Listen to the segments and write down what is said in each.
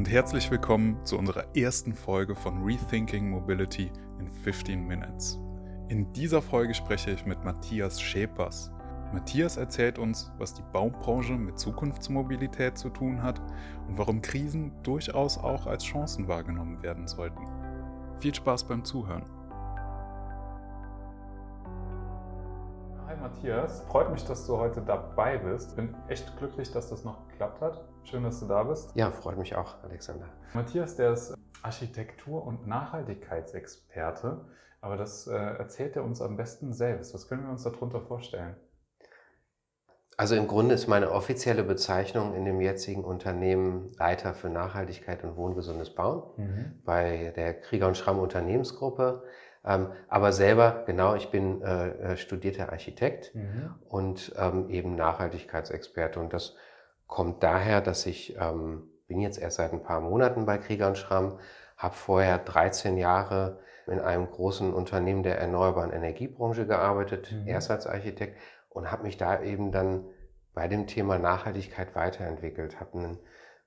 und herzlich willkommen zu unserer ersten Folge von Rethinking Mobility in 15 Minutes. In dieser Folge spreche ich mit Matthias Schäpers. Matthias erzählt uns, was die Baubranche mit Zukunftsmobilität zu tun hat und warum Krisen durchaus auch als Chancen wahrgenommen werden sollten. Viel Spaß beim Zuhören. Matthias, freut mich, dass du heute dabei bist. Bin echt glücklich, dass das noch geklappt hat. Schön, dass du da bist. Ja, freut mich auch, Alexander. Matthias, der ist Architektur- und Nachhaltigkeitsexperte, aber das äh, erzählt er uns am besten selbst. Was können wir uns darunter vorstellen? Also im Grunde ist meine offizielle Bezeichnung in dem jetzigen Unternehmen Leiter für Nachhaltigkeit und wohngesundes Bauen mhm. bei der Krieger und Schramm Unternehmensgruppe. Ähm, aber selber, genau, ich bin äh, äh, studierter Architekt mhm. und ähm, eben Nachhaltigkeitsexperte. Und das kommt daher, dass ich ähm, bin jetzt erst seit ein paar Monaten bei Krieger und Schramm, habe vorher 13 Jahre in einem großen Unternehmen der erneuerbaren Energiebranche gearbeitet, mhm. erst als Architekt und habe mich da eben dann bei dem Thema Nachhaltigkeit weiterentwickelt, habe ein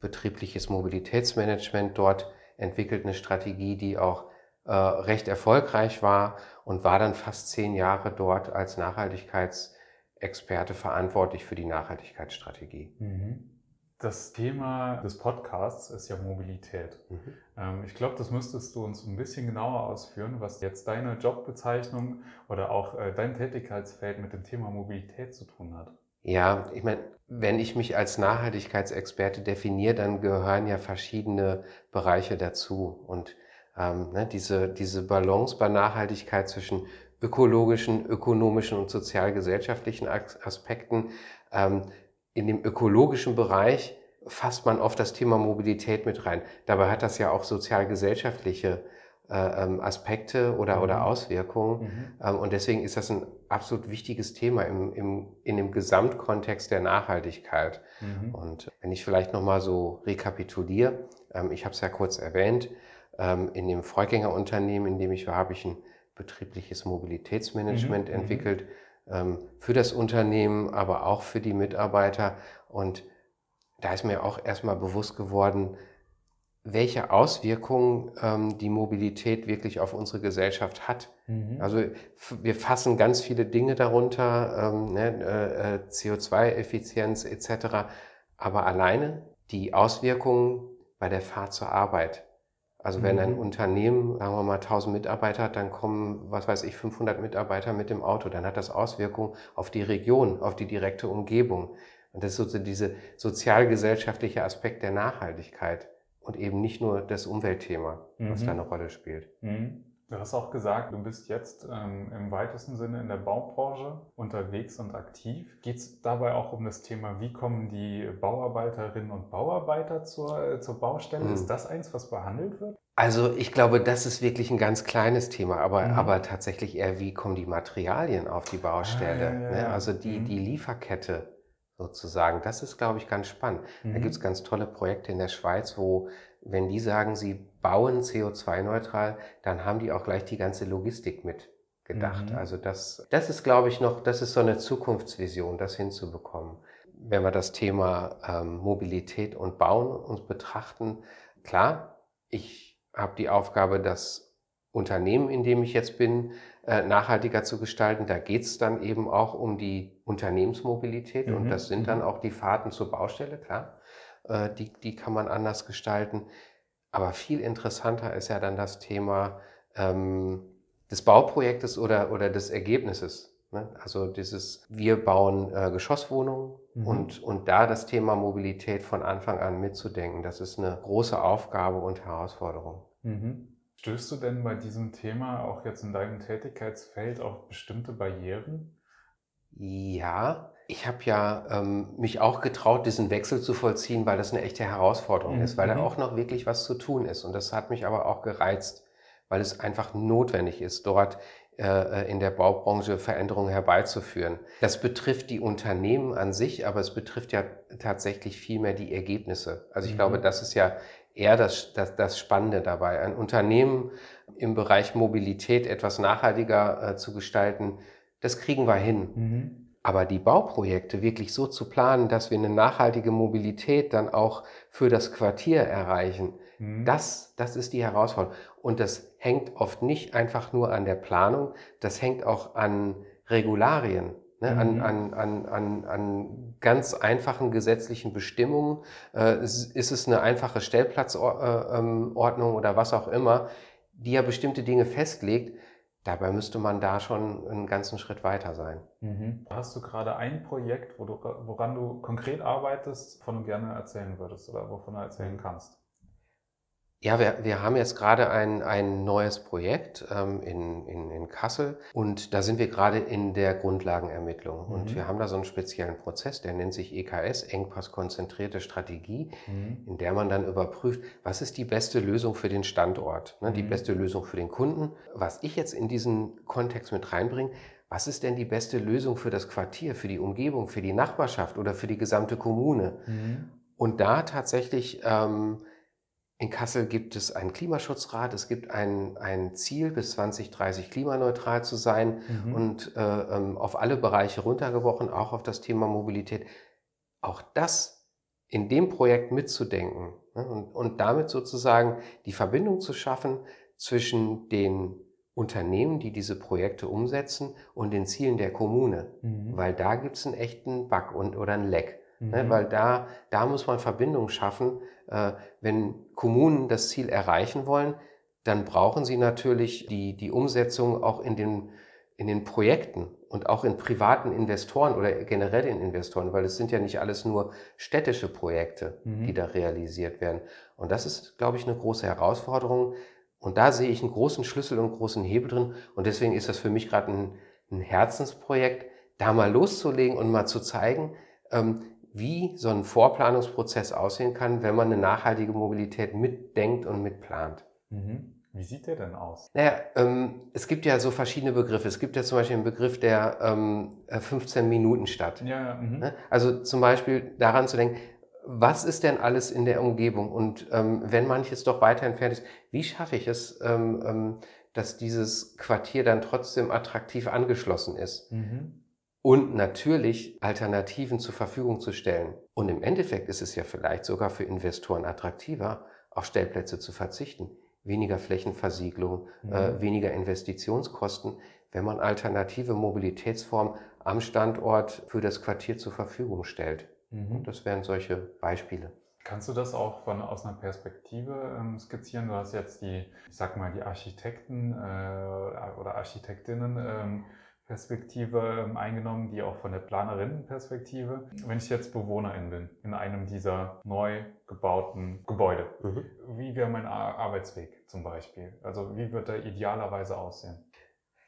betriebliches Mobilitätsmanagement dort entwickelt, eine Strategie, die auch äh, recht erfolgreich war und war dann fast zehn Jahre dort als Nachhaltigkeitsexperte verantwortlich für die Nachhaltigkeitsstrategie. Mhm. Das Thema des Podcasts ist ja Mobilität. Mhm. Ähm, ich glaube, das müsstest du uns ein bisschen genauer ausführen, was jetzt deine Jobbezeichnung oder auch äh, dein Tätigkeitsfeld mit dem Thema Mobilität zu tun hat. Ja, ich meine, wenn ich mich als Nachhaltigkeitsexperte definiere, dann gehören ja verschiedene Bereiche dazu. Und ähm, ne, diese, diese Balance bei Nachhaltigkeit zwischen ökologischen, ökonomischen und sozial-gesellschaftlichen Aspekten ähm, in dem ökologischen Bereich fasst man oft das Thema Mobilität mit rein. Dabei hat das ja auch sozial-gesellschaftliche äh, ähm, Aspekte oder, mhm. oder Auswirkungen. Mhm. Ähm, und deswegen ist das ein absolut wichtiges Thema im, im, in dem Gesamtkontext der Nachhaltigkeit. Mhm. Und wenn ich vielleicht nochmal so rekapituliere, ähm, ich habe es ja kurz erwähnt, in dem Vorgängerunternehmen, in dem ich war, habe ich ein betriebliches Mobilitätsmanagement mhm. entwickelt ähm, für das Unternehmen, aber auch für die Mitarbeiter. Und da ist mir auch erstmal bewusst geworden, welche Auswirkungen ähm, die Mobilität wirklich auf unsere Gesellschaft hat. Mhm. Also wir fassen ganz viele Dinge darunter, ähm, ne, äh, äh CO2-Effizienz etc. Aber alleine die Auswirkungen bei der Fahrt zur Arbeit, also wenn ein mhm. Unternehmen, sagen wir mal, 1000 Mitarbeiter hat, dann kommen, was weiß ich, 500 Mitarbeiter mit dem Auto. Dann hat das Auswirkungen auf die Region, auf die direkte Umgebung. Und das ist so dieser sozialgesellschaftliche Aspekt der Nachhaltigkeit und eben nicht nur das Umweltthema, was mhm. da eine Rolle spielt. Mhm. Du hast auch gesagt, du bist jetzt ähm, im weitesten Sinne in der Baubranche unterwegs und aktiv. Geht es dabei auch um das Thema, wie kommen die Bauarbeiterinnen und Bauarbeiter zur, äh, zur Baustelle? Mhm. Ist das eins, was behandelt wird? Also ich glaube, das ist wirklich ein ganz kleines Thema, aber, mhm. aber tatsächlich eher, wie kommen die Materialien auf die Baustelle? Ah, ja, ja. Ne? Also die, mhm. die Lieferkette sozusagen, das ist, glaube ich, ganz spannend. Da mhm. gibt es ganz tolle Projekte in der Schweiz, wo wenn die sagen, sie bauen CO2-neutral, dann haben die auch gleich die ganze Logistik mit gedacht. Mhm. Also das, das ist, glaube ich, noch, das ist so eine Zukunftsvision, das hinzubekommen. Wenn wir das Thema ähm, Mobilität und Bauen uns betrachten, klar, ich habe die Aufgabe, das Unternehmen, in dem ich jetzt bin, äh, nachhaltiger zu gestalten. Da geht es dann eben auch um die Unternehmensmobilität mhm. und das sind dann mhm. auch die Fahrten zur Baustelle, klar. Äh, die, die kann man anders gestalten. Aber viel interessanter ist ja dann das Thema ähm, des Bauprojektes oder, oder des Ergebnisses. Ne? Also dieses, wir bauen äh, Geschosswohnungen mhm. und, und da das Thema Mobilität von Anfang an mitzudenken, das ist eine große Aufgabe und Herausforderung. Mhm. Stößt du denn bei diesem Thema auch jetzt in deinem Tätigkeitsfeld auf bestimmte Barrieren? Ja, ich habe ja ähm, mich auch getraut, diesen Wechsel zu vollziehen, weil das eine echte Herausforderung mhm. ist, weil da mhm. auch noch wirklich was zu tun ist. Und das hat mich aber auch gereizt, weil es einfach notwendig ist, dort äh, in der Baubranche Veränderungen herbeizuführen. Das betrifft die Unternehmen an sich, aber es betrifft ja tatsächlich vielmehr die Ergebnisse. Also ich mhm. glaube, das ist ja eher das, das, das Spannende dabei. Ein Unternehmen im Bereich Mobilität etwas nachhaltiger äh, zu gestalten, das kriegen wir hin. Mhm. Aber die Bauprojekte wirklich so zu planen, dass wir eine nachhaltige Mobilität dann auch für das Quartier erreichen, mhm. das, das ist die Herausforderung. Und das hängt oft nicht einfach nur an der Planung, das hängt auch an Regularien. Ne, mhm. an, an, an, an, an ganz einfachen gesetzlichen Bestimmungen. Äh, ist, ist es eine einfache Stellplatzordnung oder was auch immer, die ja bestimmte Dinge festlegt. Dabei müsste man da schon einen ganzen Schritt weiter sein. Mhm. Hast du gerade ein Projekt, wo du, woran du konkret arbeitest, von du gerne erzählen würdest oder wovon du erzählen kannst? Ja, wir, wir haben jetzt gerade ein, ein neues Projekt ähm, in, in, in Kassel und da sind wir gerade in der Grundlagenermittlung. Mhm. Und wir haben da so einen speziellen Prozess, der nennt sich EKS, Engpasskonzentrierte Strategie, mhm. in der man dann überprüft, was ist die beste Lösung für den Standort, ne, die mhm. beste Lösung für den Kunden. Was ich jetzt in diesen Kontext mit reinbringe, was ist denn die beste Lösung für das Quartier, für die Umgebung, für die Nachbarschaft oder für die gesamte Kommune? Mhm. Und da tatsächlich... Ähm, in Kassel gibt es einen Klimaschutzrat, es gibt ein, ein Ziel, bis 2030 klimaneutral zu sein mhm. und äh, ähm, auf alle Bereiche runtergebrochen, auch auf das Thema Mobilität. Auch das in dem Projekt mitzudenken ne, und, und damit sozusagen die Verbindung zu schaffen zwischen den Unternehmen, die diese Projekte umsetzen und den Zielen der Kommune. Mhm. Weil da gibt es einen echten Bug und, oder einen Leck. Ne, mhm. weil da, da muss man Verbindungen schaffen. Äh, wenn Kommunen das Ziel erreichen wollen, dann brauchen sie natürlich die, die Umsetzung auch in den, in den Projekten und auch in privaten Investoren oder generell in Investoren, weil es sind ja nicht alles nur städtische Projekte, mhm. die da realisiert werden. Und das ist, glaube ich, eine große Herausforderung. Und da sehe ich einen großen Schlüssel und einen großen Hebel drin. Und deswegen ist das für mich gerade ein, ein Herzensprojekt, da mal loszulegen und mal zu zeigen, ähm, wie so ein Vorplanungsprozess aussehen kann, wenn man eine nachhaltige Mobilität mitdenkt und mitplant. Mhm. Wie sieht der denn aus? Naja, ähm, es gibt ja so verschiedene Begriffe. Es gibt ja zum Beispiel den Begriff der ähm, 15-Minuten-Stadt. Ja, ja, mhm. Ne? also zum Beispiel daran zu denken, was ist denn alles in der Umgebung? Und ähm, wenn manches doch weiter entfernt ist, wie schaffe ich es, ähm, ähm, dass dieses Quartier dann trotzdem attraktiv angeschlossen ist? Mhm und natürlich Alternativen zur Verfügung zu stellen. Und im Endeffekt ist es ja vielleicht sogar für Investoren attraktiver, auf Stellplätze zu verzichten. Weniger Flächenversiegelung, mhm. äh, weniger Investitionskosten, wenn man alternative Mobilitätsformen am Standort für das Quartier zur Verfügung stellt. Mhm. Das wären solche Beispiele. Kannst du das auch von, aus einer Perspektive ähm, skizzieren? Du hast jetzt die, ich sag mal, die Architekten äh, oder Architektinnen ähm, Perspektive ähm, eingenommen, die auch von der Planerinnenperspektive. Wenn ich jetzt Bewohnerin bin in einem dieser neu gebauten Gebäude, mhm. wie wäre mein Arbeitsweg zum Beispiel? Also wie wird er idealerweise aussehen?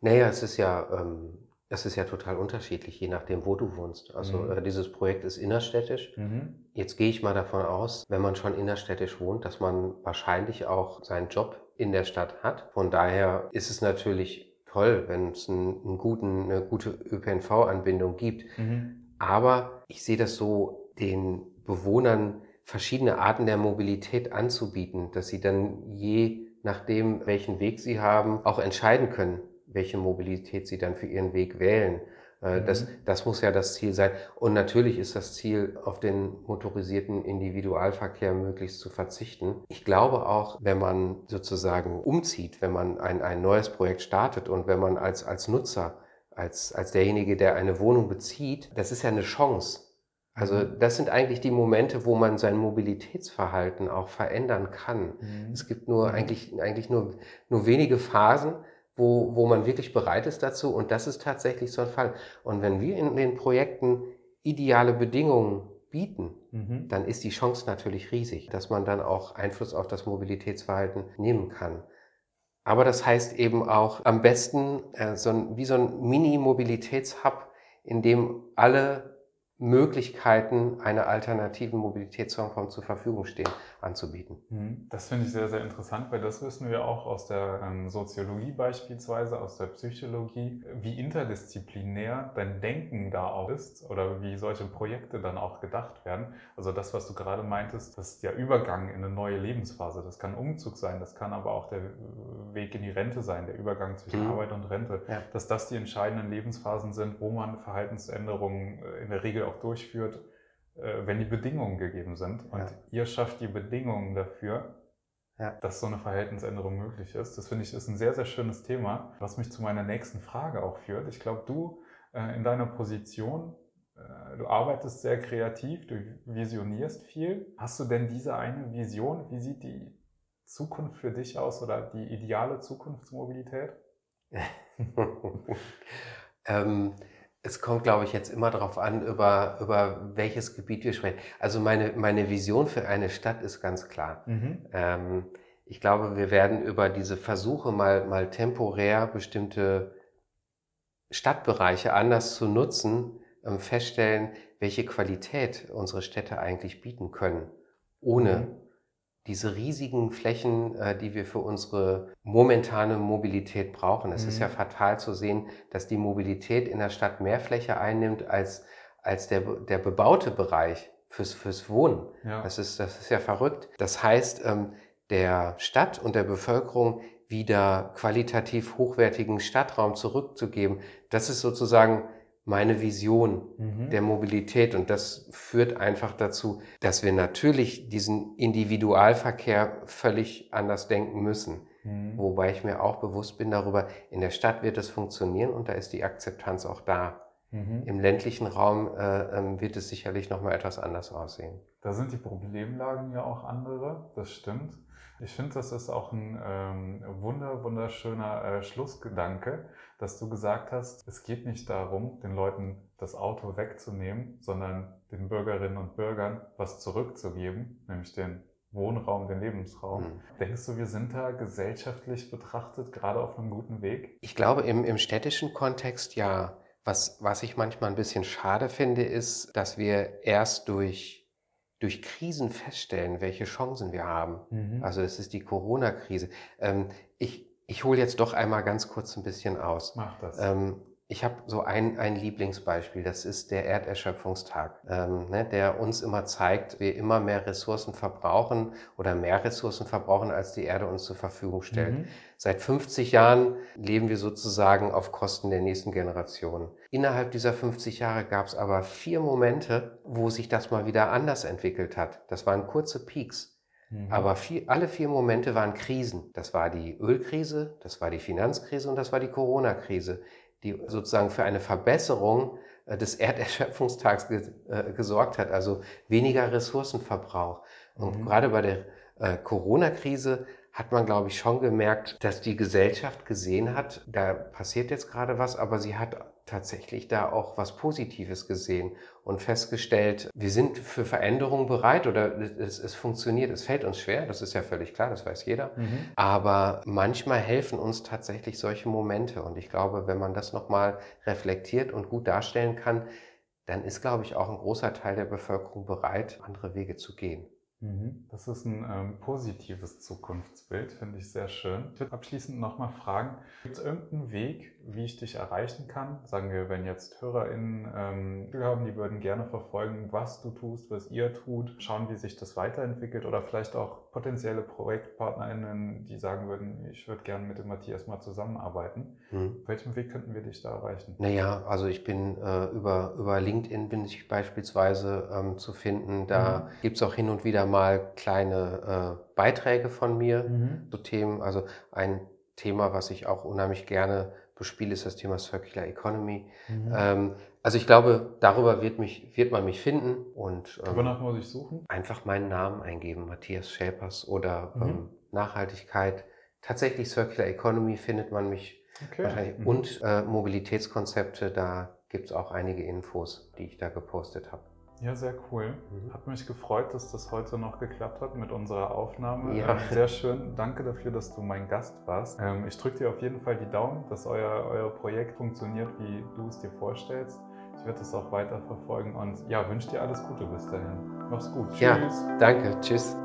Naja, es ist ja, ähm, es ist ja total unterschiedlich, je nachdem, wo du wohnst. Also mhm. äh, dieses Projekt ist innerstädtisch. Mhm. Jetzt gehe ich mal davon aus, wenn man schon innerstädtisch wohnt, dass man wahrscheinlich auch seinen Job in der Stadt hat. Von daher ist es natürlich toll, wenn es einen, einen guten, eine gute ÖPNV-Anbindung gibt. Mhm. Aber ich sehe das so, den Bewohnern verschiedene Arten der Mobilität anzubieten, dass sie dann je nachdem, welchen Weg sie haben, auch entscheiden können, welche Mobilität sie dann für ihren Weg wählen. Äh, das, mhm. das muss ja das Ziel sein. Und natürlich ist das Ziel, auf den motorisierten Individualverkehr möglichst zu verzichten. Ich glaube auch, wenn man sozusagen umzieht, wenn man ein, ein neues Projekt startet und wenn man als, als Nutzer, als, als derjenige, der eine Wohnung bezieht, das ist ja eine Chance. Also mhm. das sind eigentlich die Momente, wo man sein Mobilitätsverhalten auch verändern kann. Mhm. Es gibt nur mhm. eigentlich, eigentlich nur, nur wenige Phasen, wo, wo man wirklich bereit ist dazu. Und das ist tatsächlich so ein Fall. Und wenn wir in den Projekten ideale Bedingungen bieten, mhm. dann ist die Chance natürlich riesig, dass man dann auch Einfluss auf das Mobilitätsverhalten nehmen kann. Aber das heißt eben auch am besten äh, so ein, wie so ein Mini-Mobilitätshub, in dem alle Möglichkeiten einer alternativen Mobilitätsform zur Verfügung stehen, anzubieten. Mhm. Das finde ich sehr, sehr interessant, weil das wissen wir auch aus der ähm, Soziologie beispielsweise, aus der Psychologie, wie interdisziplinär dein Denken da auch ist oder wie solche Projekte dann auch gedacht werden. Also das, was du gerade meintest, das ist der Übergang in eine neue Lebensphase. Das kann Umzug sein, das kann aber auch der Weg in die Rente sein, der Übergang zwischen mhm. Arbeit und Rente. Ja. Dass das die entscheidenden Lebensphasen sind, wo man Verhaltensänderungen äh, in der Regel auch durchführt, äh, wenn die Bedingungen gegeben sind. Und ja. ihr schafft die Bedingungen dafür, ja. dass so eine Verhaltensänderung möglich ist. Das finde ich ist ein sehr, sehr schönes Thema, was mich zu meiner nächsten Frage auch führt. Ich glaube, du äh, in deiner Position, du arbeitest sehr kreativ, du visionierst viel. Hast du denn diese eine Vision? Wie sieht die Zukunft für dich aus oder die ideale Zukunftsmobilität? ähm, es kommt, glaube ich, jetzt immer darauf an, über, über welches Gebiet wir sprechen. Also meine, meine Vision für eine Stadt ist ganz klar. Mhm. Ähm, ich glaube, wir werden über diese Versuche mal, mal temporär bestimmte Stadtbereiche anders zu nutzen, ähm, feststellen, welche Qualität unsere Städte eigentlich bieten können, ohne mhm diese riesigen Flächen, äh, die wir für unsere momentane Mobilität brauchen. Es mhm. ist ja mhm. fatal zu sehen, dass die Mobilität in der Stadt mehr Fläche einnimmt als, als der, der bebaute Bereich fürs, fürs Wohnen. Ja. Das, ist, das ist ja verrückt. Das heißt, ähm, der Stadt und der Bevölkerung wieder qualitativ hochwertigen Stadtraum zurückzugeben, das ist sozusagen meine Vision mhm. der Mobilität. Und das führt einfach dazu, dass wir natürlich diesen Individualverkehr völlig anders denken müssen. Mhm. Wobei ich mir auch bewusst bin darüber, in der Stadt wird es funktionieren und da ist die Akzeptanz auch da. Mhm. Im ländlichen Raum äh, äh, wird es sicherlich nochmal etwas anders aussehen. Da sind die Problemlagen ja auch andere, das stimmt. Ich finde, das ist auch ein ähm, wunder, wunderschöner äh, Schlussgedanke, dass du gesagt hast, es geht nicht darum, den Leuten das Auto wegzunehmen, sondern den Bürgerinnen und Bürgern was zurückzugeben, nämlich den Wohnraum, den Lebensraum. Mhm. Denkst du, wir sind da gesellschaftlich betrachtet gerade auf einem guten Weg? Ich glaube, im, im städtischen Kontext ja. Was, was ich manchmal ein bisschen schade finde, ist, dass wir erst durch durch Krisen feststellen, welche Chancen wir haben. Mhm. Also es ist die Corona-Krise. Ähm, ich ich hole jetzt doch einmal ganz kurz ein bisschen aus. Mach das. Ähm, ich habe so ein, ein Lieblingsbeispiel, das ist der Erderschöpfungstag, ähm, ne, der uns immer zeigt, wir immer mehr Ressourcen verbrauchen oder mehr Ressourcen verbrauchen, als die Erde uns zur Verfügung stellt. Mhm. Seit 50 Jahren leben wir sozusagen auf Kosten der nächsten Generation. Innerhalb dieser 50 Jahre gab es aber vier Momente, wo sich das mal wieder anders entwickelt hat. Das waren kurze Peaks. Mhm. Aber vier, alle vier Momente waren Krisen. Das war die Ölkrise, das war die Finanzkrise und das war die Corona-Krise die sozusagen für eine Verbesserung äh, des Erderschöpfungstags äh, gesorgt hat, also weniger Ressourcenverbrauch. Und mhm. gerade bei der äh, Corona-Krise hat man, glaube ich, schon gemerkt, dass die Gesellschaft gesehen hat, da passiert jetzt gerade was, aber sie hat tatsächlich da auch was Positives gesehen und festgestellt, wir sind für Veränderungen bereit oder es, es, funktioniert. Es fällt uns schwer, das ist ja völlig klar, das weiß jeder. Mhm. Aber manchmal helfen uns tatsächlich solche Momente. Und ich glaube, wenn man das nochmal reflektiert und gut darstellen kann, dann ist, glaube ich, auch ein großer Teil der Bevölkerung bereit, andere Wege zu gehen. Mhm. Das ist ein ähm, positives Zukunftsbild, finde ich sehr schön. Ich würde abschließend nochmal fragen, gibt es irgendeinen Weg, wie ich dich erreichen kann? Sagen wir, wenn jetzt HörerInnen ähm, haben, die würden gerne verfolgen, was du tust, was ihr tut, schauen, wie sich das weiterentwickelt oder vielleicht auch potenzielle ProjektpartnerInnen, die sagen würden, ich würde gerne mit dem Matthias mal zusammenarbeiten. Mhm. Auf welchem Weg könnten wir dich da erreichen? Naja, also ich bin äh, über, über LinkedIn bin ich beispielsweise ähm, zu finden. Da mhm. gibt es auch hin und wieder mal kleine äh, Beiträge von mir mhm. zu Themen. Also ein Thema, was ich auch unheimlich gerne bespiele, ist das Thema Circular Economy. Mhm. Ähm, also ich glaube, darüber wird, mich, wird man mich finden und ähm, wonach muss ich suchen? Einfach meinen Namen eingeben, Matthias Schäpers oder mhm. ähm, Nachhaltigkeit. Tatsächlich Circular Economy findet man mich okay. wahrscheinlich mhm. und äh, Mobilitätskonzepte, da gibt es auch einige Infos, die ich da gepostet habe. Ja, sehr cool. Mhm. Hat mich gefreut, dass das heute noch geklappt hat mit unserer Aufnahme. Ja. Ähm, sehr schön. Danke dafür, dass du mein Gast warst. Ähm, ich drücke dir auf jeden Fall die Daumen, dass euer, euer Projekt funktioniert, wie du es dir vorstellst. Ich werde das auch weiter verfolgen und ja, wünsche dir alles Gute bis dahin. Mach's gut. Tschüss. Ja, danke. Tschüss.